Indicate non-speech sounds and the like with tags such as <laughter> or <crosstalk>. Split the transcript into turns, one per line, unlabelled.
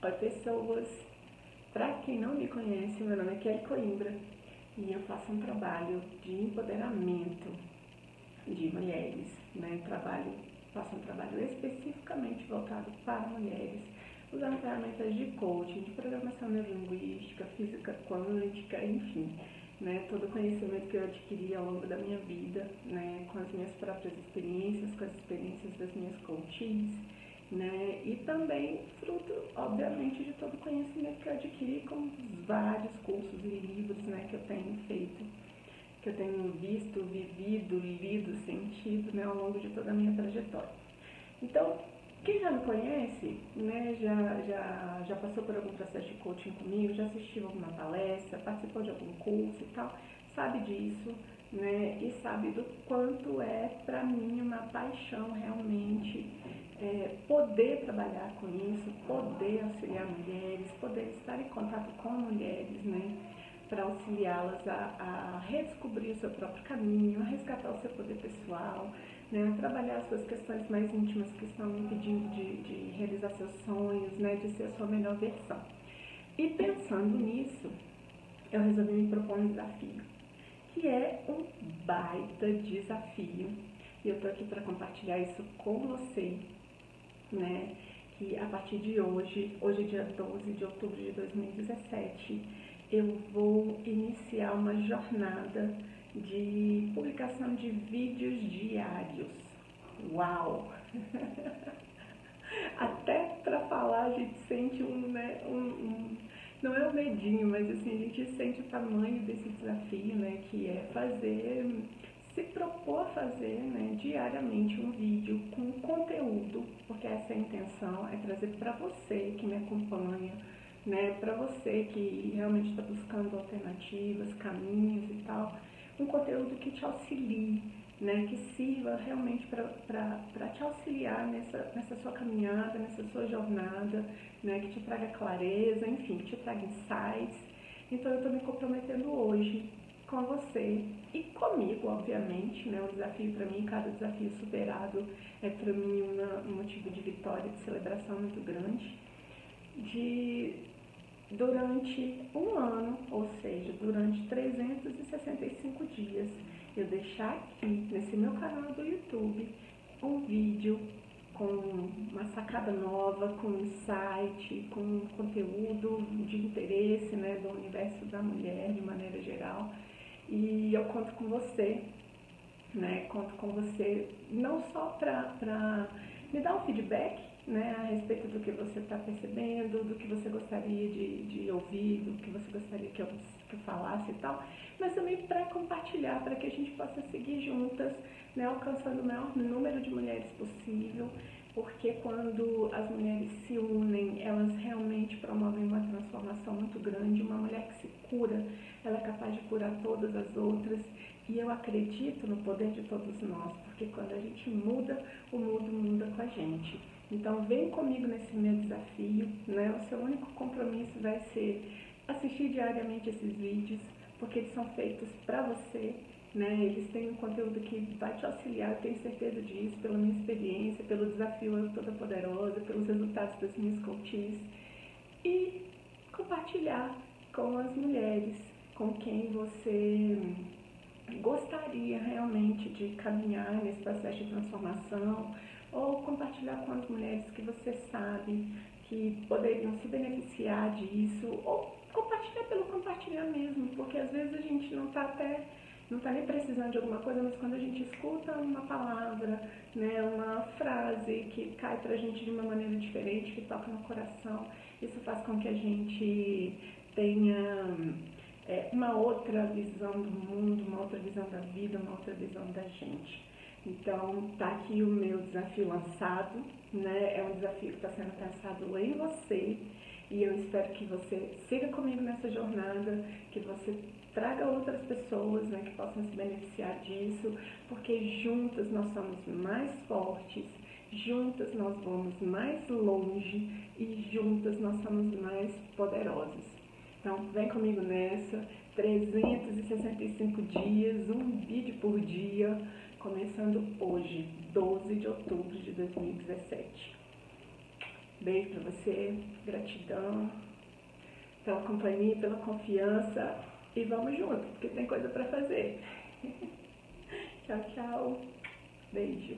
Oi, pessoas! Para quem não me conhece, meu nome é Kelly Coimbra e eu faço um trabalho de empoderamento de mulheres, né? Trabalho, faço um trabalho especificamente voltado para mulheres, usando ferramentas de coaching, de programação neurolinguística, física quântica, enfim, né? Todo o conhecimento que eu adquiri ao longo da minha vida, né? Com as minhas próprias experiências, com as experiências das minhas coaches, né? E também fruto, obviamente, de todo o conhecimento que eu adquiri com vários cursos e livros, né, que eu tenho feito, que eu tenho visto, vivido, lido, sentido, né, ao longo de toda a minha trajetória. Então, quem já me conhece, né, já, já, já passou por algum processo de coaching comigo, já assistiu alguma palestra, participou de algum curso e tal, sabe disso, né, e sabe do quanto é para mim uma paixão realmente é, poder trabalhar com isso, poder auxiliar mulheres, poder estar em contato com mulheres, né, para auxiliá-las a, a, redescobrir o seu próprio caminho, a resgatar o seu poder pessoal, né, a trabalhar as suas questões mais íntimas que estão impedindo de, de realizar seus sonhos, né, de ser a sua melhor versão. E pensando nisso, eu resolvi me propor um desafio, que é um baita desafio. E eu estou aqui para compartilhar isso com você, né? Que a partir de hoje, hoje é dia 12 de outubro de 2017, eu vou iniciar uma jornada de publicação de vídeos diários. Uau! <laughs> Até para falar a gente sente um, né, um, um medinho, mas assim, a gente sente o tamanho desse desafio, né, que é fazer se propor a fazer né, diariamente um vídeo com conteúdo, porque essa é a intenção, é trazer para você que me acompanha, né, para você que realmente está buscando alternativas, caminhos e tal, um conteúdo que te auxilie, né, que sirva realmente para te auxiliar nessa, nessa sua caminhada, nessa sua jornada, né, que te traga clareza, enfim, que te traga insights. Então eu estou me comprometendo hoje com você e comigo, obviamente, né? O desafio para mim, cada desafio superado é para mim uma, um motivo de vitória, de celebração muito grande. De durante um ano, ou seja, durante 365 dias, eu deixar aqui nesse meu canal do YouTube um vídeo com uma sacada nova, com insight, com conteúdo de interesse né, do universo da mulher de maneira geral e eu conto com você, né? Conto com você não só para me dar um feedback né, a respeito do que você está percebendo, do que você gostaria de, de ouvir, do que você gostaria que eu, que falasse e tal, mas também para compartilhar, para que a gente possa seguir juntas, né, alcançando o maior número de mulheres possível, porque quando as mulheres se unem, elas realmente promovem uma transformação muito grande. Uma mulher que se cura, ela é capaz de curar todas as outras. E eu acredito no poder de todos nós, porque quando a gente muda, o mundo muda com a gente. Então vem comigo nesse meu desafio, né? O seu único compromisso vai ser assistir diariamente esses vídeos, porque eles são feitos para você, né? Eles têm um conteúdo que vai te auxiliar, eu tenho certeza disso, pela minha experiência, pelo desafio toda poderosa, pelos resultados das minhas coaches. E compartilhar com as mulheres com quem você gostaria realmente de caminhar nesse processo de transformação, ou compartilhar com as mulheres que você sabe que poderiam se beneficiar disso, ou compartilhar pelo compartilhar mesmo, porque às vezes a gente não está até não está nem precisando de alguma coisa, mas quando a gente escuta uma palavra, né, uma frase que cai para a gente de uma maneira diferente, que toca no coração, isso faz com que a gente tenha é, uma outra visão do mundo, uma outra visão da vida, uma outra visão da gente. Então, tá aqui o meu desafio lançado, né? É um desafio que está sendo pensado em você e eu espero que você siga comigo nessa jornada, que você traga outras pessoas né, que possam se beneficiar disso, porque juntas nós somos mais fortes, juntas nós vamos mais longe e juntas nós somos mais poderosas. Então, vem comigo nessa, 365 dias, um vídeo por dia, começando hoje, 12 de outubro de 2017. Beijo pra você, gratidão pela companhia, pela confiança e vamos juntos, porque tem coisa para fazer. <laughs> tchau, tchau. Beijo.